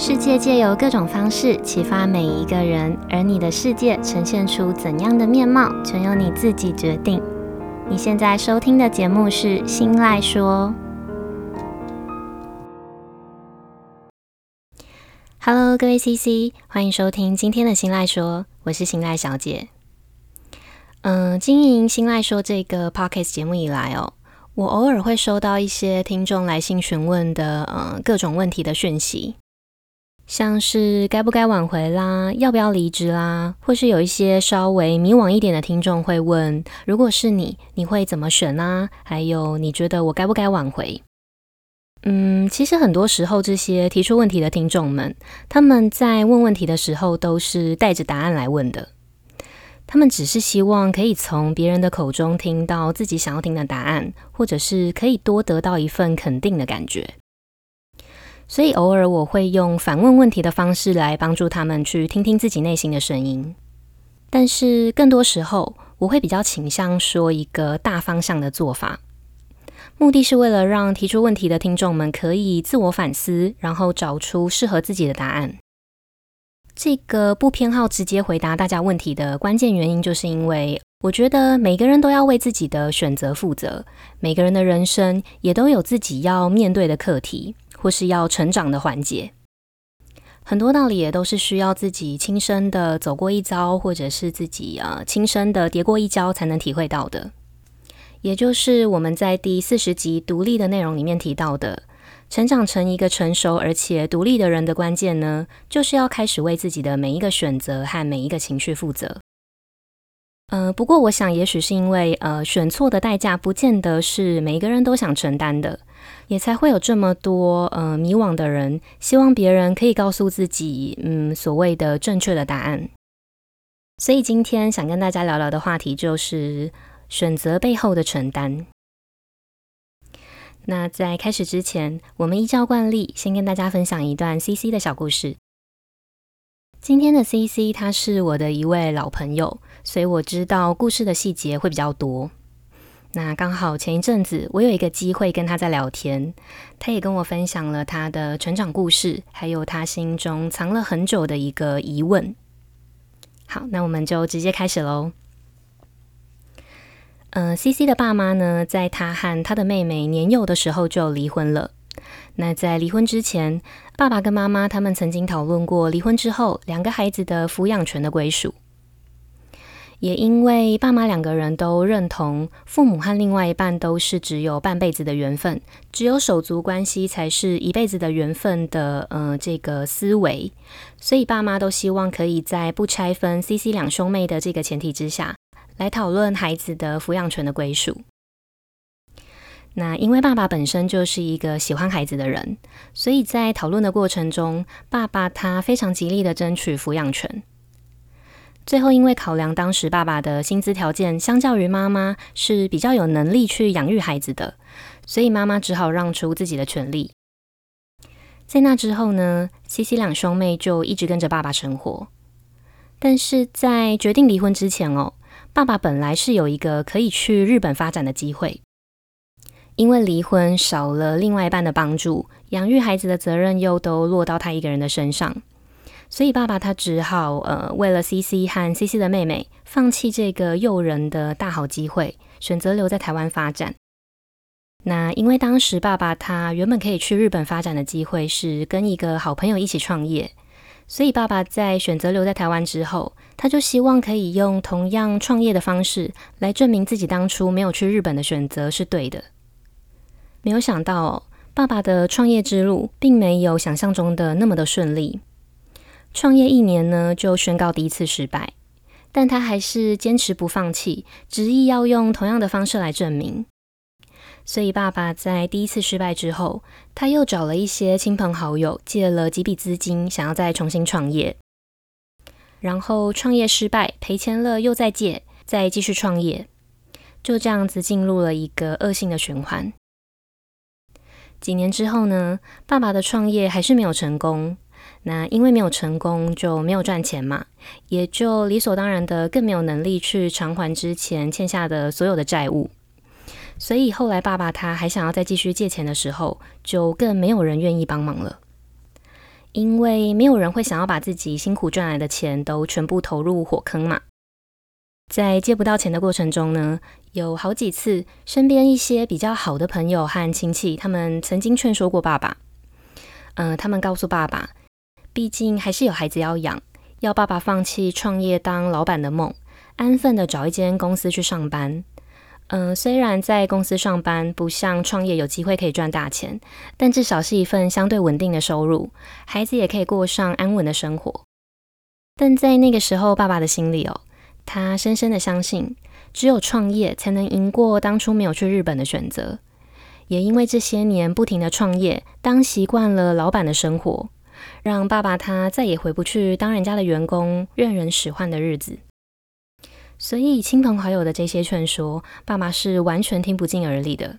世界借由各种方式启发每一个人，而你的世界呈现出怎样的面貌，全由你自己决定。你现在收听的节目是《新赖说》。Hello，各位 CC，欢迎收听今天的《新赖说》，我是新赖小姐。嗯、呃，经营《心赖说》这个 Podcast 节目以来哦，我偶尔会收到一些听众来信询问的呃各种问题的讯息。像是该不该挽回啦，要不要离职啦，或是有一些稍微迷惘一点的听众会问：如果是你，你会怎么选呢？还有，你觉得我该不该挽回？嗯，其实很多时候，这些提出问题的听众们，他们在问问题的时候都是带着答案来问的。他们只是希望可以从别人的口中听到自己想要听的答案，或者是可以多得到一份肯定的感觉。所以偶尔我会用反问问题的方式来帮助他们去听听自己内心的声音，但是更多时候我会比较倾向说一个大方向的做法，目的是为了让提出问题的听众们可以自我反思，然后找出适合自己的答案。这个不偏好直接回答大家问题的关键原因，就是因为我觉得每个人都要为自己的选择负责，每个人的人生也都有自己要面对的课题。或是要成长的环节，很多道理也都是需要自己亲身的走过一遭，或者是自己呃亲身的跌过一跤才能体会到的。也就是我们在第四十集独立的内容里面提到的，成长成一个成熟而且独立的人的关键呢，就是要开始为自己的每一个选择和每一个情绪负责。呃，不过我想，也许是因为呃选错的代价不见得是每一个人都想承担的。也才会有这么多呃迷惘的人，希望别人可以告诉自己，嗯，所谓的正确的答案。所以今天想跟大家聊聊的话题就是选择背后的承担。那在开始之前，我们依照惯例，先跟大家分享一段 CC 的小故事。今天的 CC 他是我的一位老朋友，所以我知道故事的细节会比较多。那刚好前一阵子我有一个机会跟他在聊天，他也跟我分享了他的成长故事，还有他心中藏了很久的一个疑问。好，那我们就直接开始喽。呃，CC 的爸妈呢，在他和他的妹妹年幼的时候就离婚了。那在离婚之前，爸爸跟妈妈他们曾经讨论过离婚之后两个孩子的抚养权的归属。也因为爸妈两个人都认同父母和另外一半都是只有半辈子的缘分，只有手足关系才是一辈子的缘分的，呃，这个思维，所以爸妈都希望可以在不拆分 CC 两兄妹的这个前提之下，来讨论孩子的抚养权的归属。那因为爸爸本身就是一个喜欢孩子的人，所以在讨论的过程中，爸爸他非常极力的争取抚养权。最后，因为考量当时爸爸的薪资条件，相较于妈妈是比较有能力去养育孩子的，所以妈妈只好让出自己的权利。在那之后呢，CC 两兄妹就一直跟着爸爸生活。但是在决定离婚之前哦，爸爸本来是有一个可以去日本发展的机会，因为离婚少了另外一半的帮助，养育孩子的责任又都落到他一个人的身上。所以爸爸他只好呃，为了 CC 和 CC 的妹妹，放弃这个诱人的大好机会，选择留在台湾发展。那因为当时爸爸他原本可以去日本发展的机会是跟一个好朋友一起创业，所以爸爸在选择留在台湾之后，他就希望可以用同样创业的方式来证明自己当初没有去日本的选择是对的。没有想到，爸爸的创业之路并没有想象中的那么的顺利。创业一年呢，就宣告第一次失败，但他还是坚持不放弃，执意要用同样的方式来证明。所以，爸爸在第一次失败之后，他又找了一些亲朋好友，借了几笔资金，想要再重新创业。然后创业失败，赔钱了，又再借，再继续创业，就这样子进入了一个恶性的循环。几年之后呢，爸爸的创业还是没有成功。那因为没有成功，就没有赚钱嘛，也就理所当然的更没有能力去偿还之前欠下的所有的债务。所以后来爸爸他还想要再继续借钱的时候，就更没有人愿意帮忙了。因为没有人会想要把自己辛苦赚来的钱都全部投入火坑嘛。在借不到钱的过程中呢，有好几次身边一些比较好的朋友和亲戚，他们曾经劝说过爸爸。嗯、他们告诉爸爸，毕竟还是有孩子要养，要爸爸放弃创业当老板的梦，安分的找一间公司去上班。嗯、虽然在公司上班不像创业有机会可以赚大钱，但至少是一份相对稳定的收入，孩子也可以过上安稳的生活。但在那个时候，爸爸的心里哦，他深深的相信，只有创业才能赢过当初没有去日本的选择。也因为这些年不停的创业，当习惯了老板的生活，让爸爸他再也回不去当人家的员工，任人使唤的日子。所以，亲朋好友的这些劝说，爸爸是完全听不进耳里的。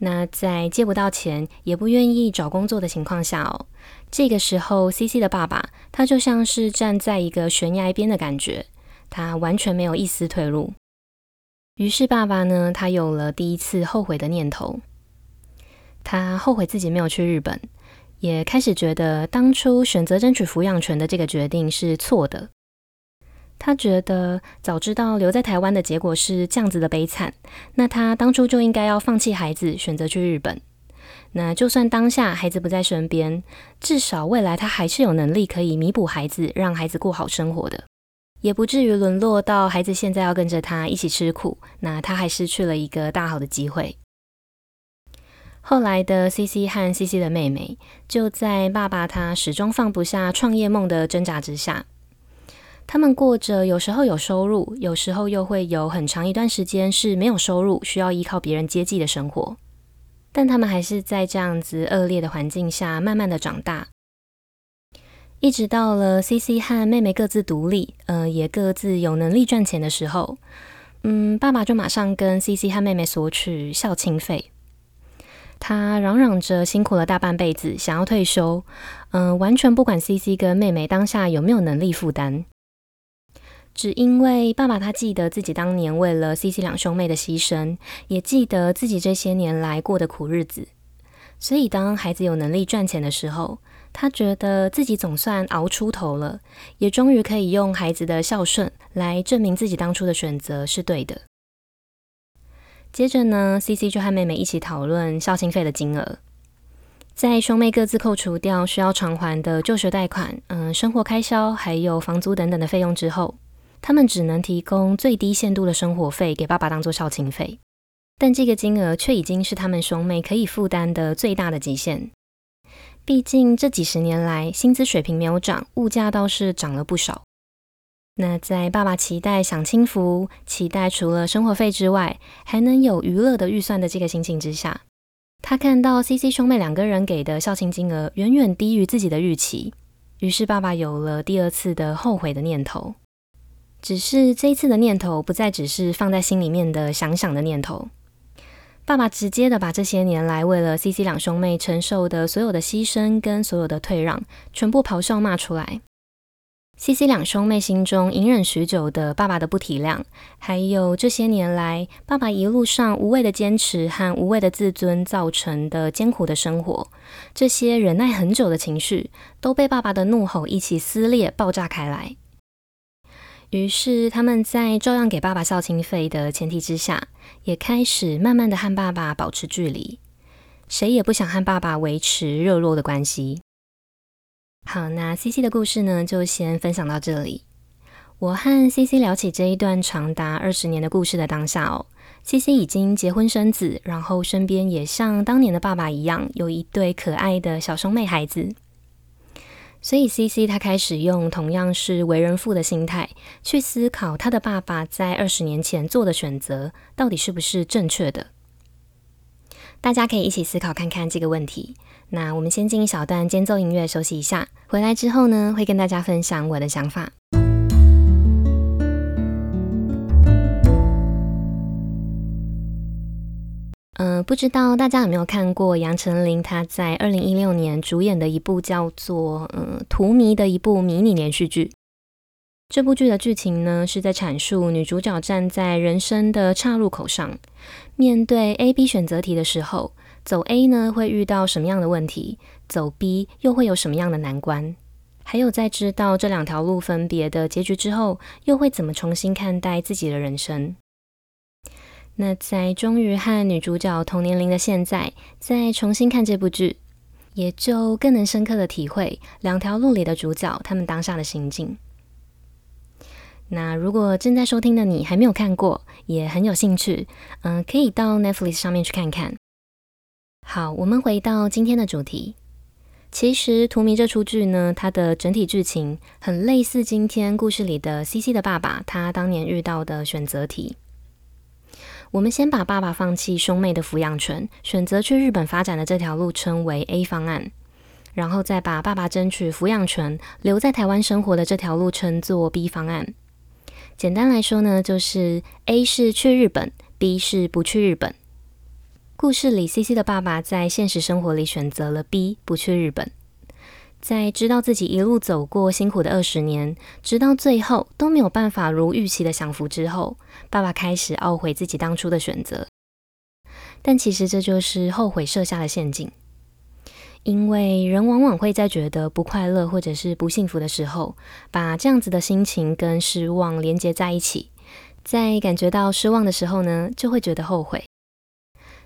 那在借不到钱，也不愿意找工作的情况下哦，这个时候，CC 的爸爸他就像是站在一个悬崖边的感觉，他完全没有一丝退路。于是，爸爸呢，他有了第一次后悔的念头。他后悔自己没有去日本，也开始觉得当初选择争取抚养权的这个决定是错的。他觉得早知道留在台湾的结果是这样子的悲惨，那他当初就应该要放弃孩子，选择去日本。那就算当下孩子不在身边，至少未来他还是有能力可以弥补孩子，让孩子过好生活的，也不至于沦落到孩子现在要跟着他一起吃苦，那他还失去了一个大好的机会。后来的 CC 和 CC 的妹妹，就在爸爸他始终放不下创业梦的挣扎之下。他们过着有时候有收入，有时候又会有很长一段时间是没有收入，需要依靠别人接济的生活。但他们还是在这样子恶劣的环境下慢慢的长大，一直到了 CC 和妹妹各自独立，呃，也各自有能力赚钱的时候，嗯，爸爸就马上跟 CC 和妹妹索取孝亲费。他嚷嚷着辛苦了大半辈子，想要退休，嗯、完全不管 CC 跟妹妹当下有没有能力负担。只因为爸爸他记得自己当年为了 CC 两兄妹的牺牲，也记得自己这些年来过的苦日子，所以当孩子有能力赚钱的时候，他觉得自己总算熬出头了，也终于可以用孩子的孝顺来证明自己当初的选择是对的。接着呢，CC 就和妹妹一起讨论孝亲费的金额，在兄妹各自扣除掉需要偿还的就学贷款、嗯，生活开销还有房租等等的费用之后。他们只能提供最低限度的生活费给爸爸当做孝亲费，但这个金额却已经是他们兄妹可以负担的最大的极限。毕竟这几十年来，薪资水平没有涨，物价倒是涨了不少。那在爸爸期待享清福、期待除了生活费之外还能有娱乐的预算的这个心情之下，他看到 CC 兄妹两个人给的孝亲金额远远低于自己的预期，于是爸爸有了第二次的后悔的念头。只是这一次的念头不再只是放在心里面的想想的念头，爸爸直接的把这些年来为了 CC 两兄妹承受的所有的牺牲跟所有的退让，全部咆哮骂出来。CC 两兄妹心中隐忍许久的爸爸的不体谅，还有这些年来爸爸一路上无谓的坚持和无谓的自尊造成的艰苦的生活，这些忍耐很久的情绪，都被爸爸的怒吼一起撕裂爆炸开来。于是，他们在照样给爸爸孝亲费的前提之下，也开始慢慢的和爸爸保持距离。谁也不想和爸爸维持热络的关系。好，那 CC 的故事呢，就先分享到这里。我和 CC 聊起这一段长达二十年的故事的当下哦，CC 已经结婚生子，然后身边也像当年的爸爸一样，有一对可爱的小兄妹孩子。所以，CC 他开始用同样是为人父的心态去思考他的爸爸在二十年前做的选择到底是不是正确的。大家可以一起思考看看这个问题。那我们先进一小段间奏音乐休息一下，回来之后呢，会跟大家分享我的想法。嗯、不知道大家有没有看过杨丞琳她在二零一六年主演的一部叫做《嗯、呃、荼蘼》的一部迷你连续剧。这部剧的剧情呢，是在阐述女主角站在人生的岔路口上，面对 A、B 选择题的时候，走 A 呢会遇到什么样的问题，走 B 又会有什么样的难关，还有在知道这两条路分别的结局之后，又会怎么重新看待自己的人生。那在终于和女主角同年龄的现在，再重新看这部剧，也就更能深刻的体会两条路里的主角他们当下的心境。那如果正在收听的你还没有看过，也很有兴趣，嗯、可以到 Netflix 上面去看看。好，我们回到今天的主题。其实《荼蘼》这出剧呢，它的整体剧情很类似今天故事里的 CC 的爸爸，他当年遇到的选择题。我们先把爸爸放弃兄妹的抚养权，选择去日本发展的这条路称为 A 方案，然后再把爸爸争取抚养权留在台湾生活的这条路称作 B 方案。简单来说呢，就是 A 是去日本，B 是不去日本。故事里，CC 的爸爸在现实生活里选择了 B，不去日本。在知道自己一路走过辛苦的二十年，直到最后都没有办法如预期的享福之后，爸爸开始懊悔自己当初的选择。但其实这就是后悔设下的陷阱。因为人往往会在觉得不快乐或者是不幸福的时候，把这样子的心情跟失望连接在一起，在感觉到失望的时候呢，就会觉得后悔。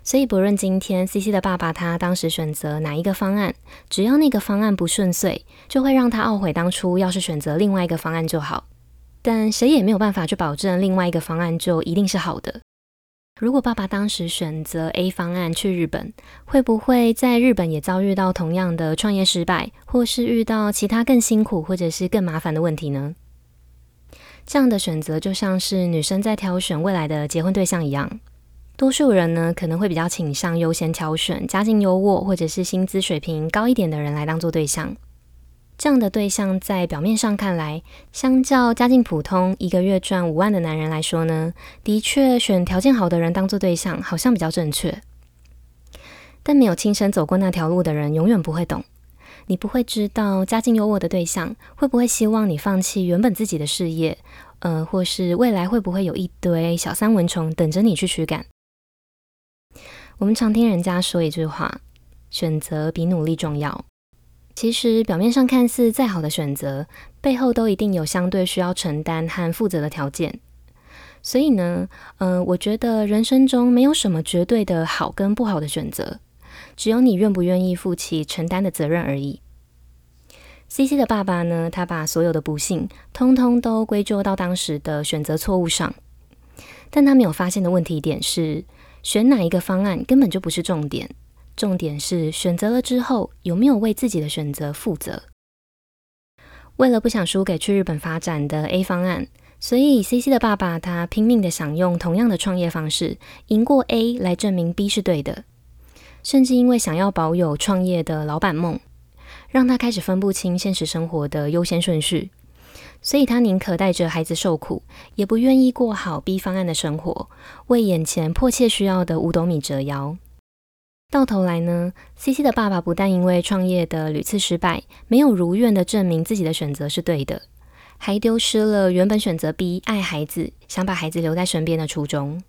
所以不论今天 CC 的爸爸他当时选择哪一个方案，只要那个方案不顺遂，就会让他懊悔当初要是选择另外一个方案就好。但谁也没有办法去保证另外一个方案就一定是好的。如果爸爸当时选择 A 方案去日本，会不会在日本也遭遇到同样的创业失败，或是遇到其他更辛苦或者是更麻烦的问题呢？这样的选择就像是女生在挑选未来的结婚对象一样，多数人呢可能会比较倾向优先挑选家境优渥或者是薪资水平高一点的人来当做对象。这样的对象在表面上看来，相较家境普通、一个月赚五万的男人来说呢，的确选条件好的人当做对象，好像比较正确。但没有亲身走过那条路的人，永远不会懂。你不会知道家境优渥的对象会不会希望你放弃原本自己的事业，呃，或是未来会不会有一堆小三蚊虫等着你去驱赶。我们常听人家说一句话：选择比努力重要。其实表面上看似再好的选择，背后都一定有相对需要承担和负责的条件。所以呢，嗯、呃，我觉得人生中没有什么绝对的好跟不好的选择，只有你愿不愿意负起承担的责任而已。CC 的爸爸呢，他把所有的不幸通通都归咎到当时的选择错误上，但他没有发现的问题点是，选哪一个方案根本就不是重点。重点是选择了之后有没有为自己的选择负责。为了不想输给去日本发展的 A 方案，所以 CC 的爸爸他拼命的想用同样的创业方式赢过 A 来证明 B 是对的。甚至因为想要保有创业的老板梦，让他开始分不清现实生活的优先顺序。所以他宁可带着孩子受苦，也不愿意过好 B 方案的生活，为眼前迫切需要的五斗米折腰。到头来呢，CC 的爸爸不但因为创业的屡次失败，没有如愿的证明自己的选择是对的，还丢失了原本选择 B 爱孩子、想把孩子留在身边的初衷。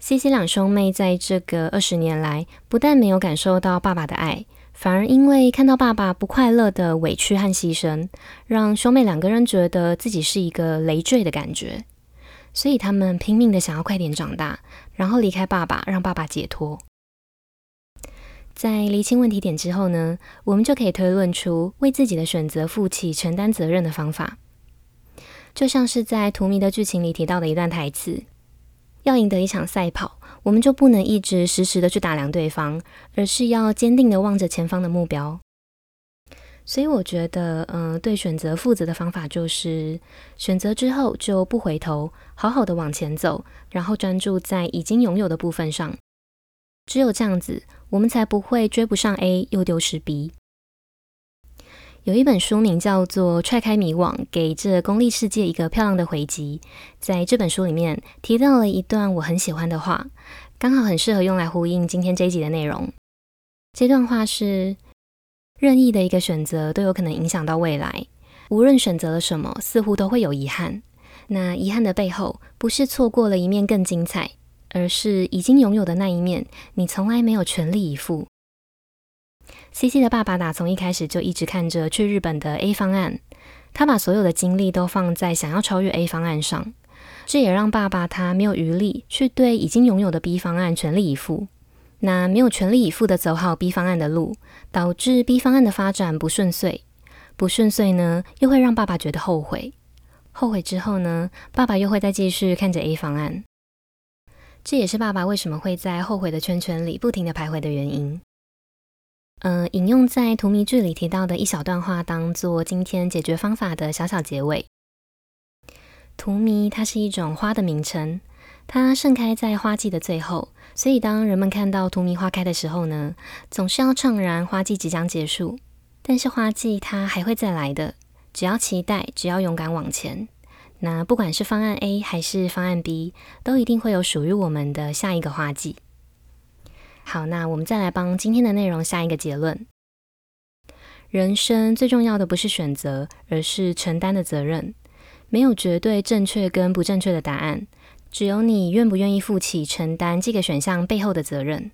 CC 两兄妹在这个二十年来，不但没有感受到爸爸的爱，反而因为看到爸爸不快乐的委屈和牺牲，让兄妹两个人觉得自己是一个累赘的感觉，所以他们拼命的想要快点长大，然后离开爸爸，让爸爸解脱。在厘清问题点之后呢，我们就可以推论出为自己的选择负起承担责任的方法。就像是在《荼蘼》的剧情里提到的一段台词：要赢得一场赛跑，我们就不能一直实时的去打量对方，而是要坚定的望着前方的目标。所以我觉得，嗯、对选择负责的方法就是选择之后就不回头，好好的往前走，然后专注在已经拥有的部分上。只有这样子，我们才不会追不上 A 又丢失 B。有一本书名叫做《踹开迷网》，给这功利世界一个漂亮的回击。在这本书里面提到了一段我很喜欢的话，刚好很适合用来呼应今天这一集的内容。这段话是：任意的一个选择都有可能影响到未来，无论选择了什么，似乎都会有遗憾。那遗憾的背后，不是错过了一面更精彩。而是已经拥有的那一面，你从来没有全力以赴。CC 的爸爸打从一开始就一直看着去日本的 A 方案，他把所有的精力都放在想要超越 A 方案上，这也让爸爸他没有余力去对已经拥有的 B 方案全力以赴。那没有全力以赴的走好 B 方案的路，导致 B 方案的发展不顺遂。不顺遂呢，又会让爸爸觉得后悔。后悔之后呢，爸爸又会再继续看着 A 方案。这也是爸爸为什么会在后悔的圈圈里不停地徘徊的原因。呃，引用在荼蘼剧里提到的一小段话，当做今天解决方法的小小结尾。荼蘼它是一种花的名称，它盛开在花季的最后，所以当人们看到荼蘼花开的时候呢，总是要怅然花季即将结束。但是花季它还会再来的，只要期待，只要勇敢往前。那不管是方案 A 还是方案 B，都一定会有属于我们的下一个花季。好，那我们再来帮今天的内容下一个结论：人生最重要的不是选择，而是承担的责任。没有绝对正确跟不正确的答案，只有你愿不愿意负起承担这个选项背后的责任。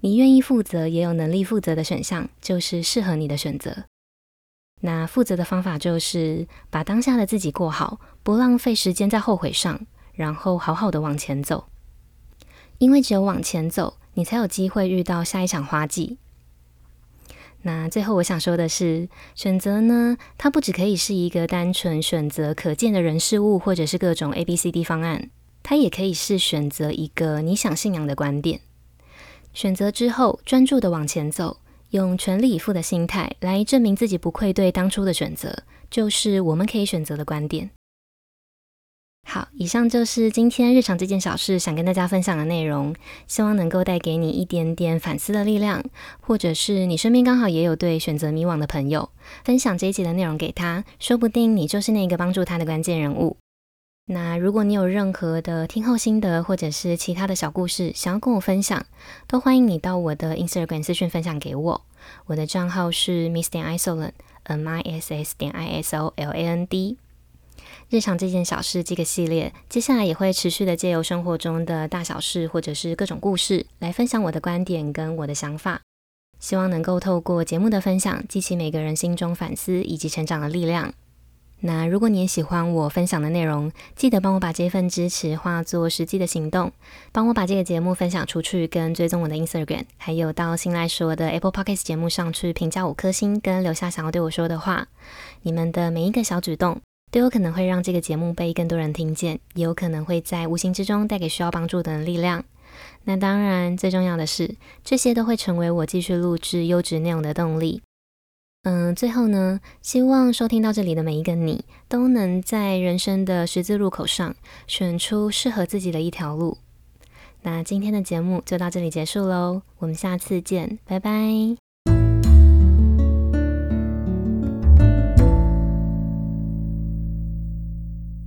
你愿意负责，也有能力负责的选项，就是适合你的选择。那负责的方法就是把当下的自己过好，不浪费时间在后悔上，然后好好的往前走。因为只有往前走，你才有机会遇到下一场花季。那最后我想说的是，选择呢，它不只可以是一个单纯选择可见的人事物，或者是各种 A、B、C、D 方案，它也可以是选择一个你想信仰的观点。选择之后，专注的往前走。用全力以赴的心态来证明自己不愧对当初的选择，就是我们可以选择的观点。好，以上就是今天日常这件小事想跟大家分享的内容，希望能够带给你一点点反思的力量，或者是你身边刚好也有对选择迷惘的朋友，分享这一集的内容给他，说不定你就是那个帮助他的关键人物。那如果你有任何的听后心得，或者是其他的小故事想要跟我分享，都欢迎你到我的 Instagram 私讯分享给我。我的账号是 miss 点 isoland，m i s s 点 i s o l a n d。日常这件小事这个系列，接下来也会持续的借由生活中的大小事，或者是各种故事，来分享我的观点跟我的想法。希望能够透过节目的分享，激起每个人心中反思以及成长的力量。那如果你也喜欢我分享的内容，记得帮我把这份支持化作实际的行动，帮我把这个节目分享出去，跟追踪我的 Instagram，还有到新来说的 Apple Podcasts 节目上去评价五颗星，跟留下想要对我说的话。你们的每一个小举动，都有可能会让这个节目被更多人听见，也有可能会在无形之中带给需要帮助的人力量。那当然，最重要的是，这些都会成为我继续录制优质内容的动力。嗯，最后呢，希望收听到这里的每一个你，都能在人生的十字路口上选出适合自己的一条路。那今天的节目就到这里结束喽，我们下次见，拜拜。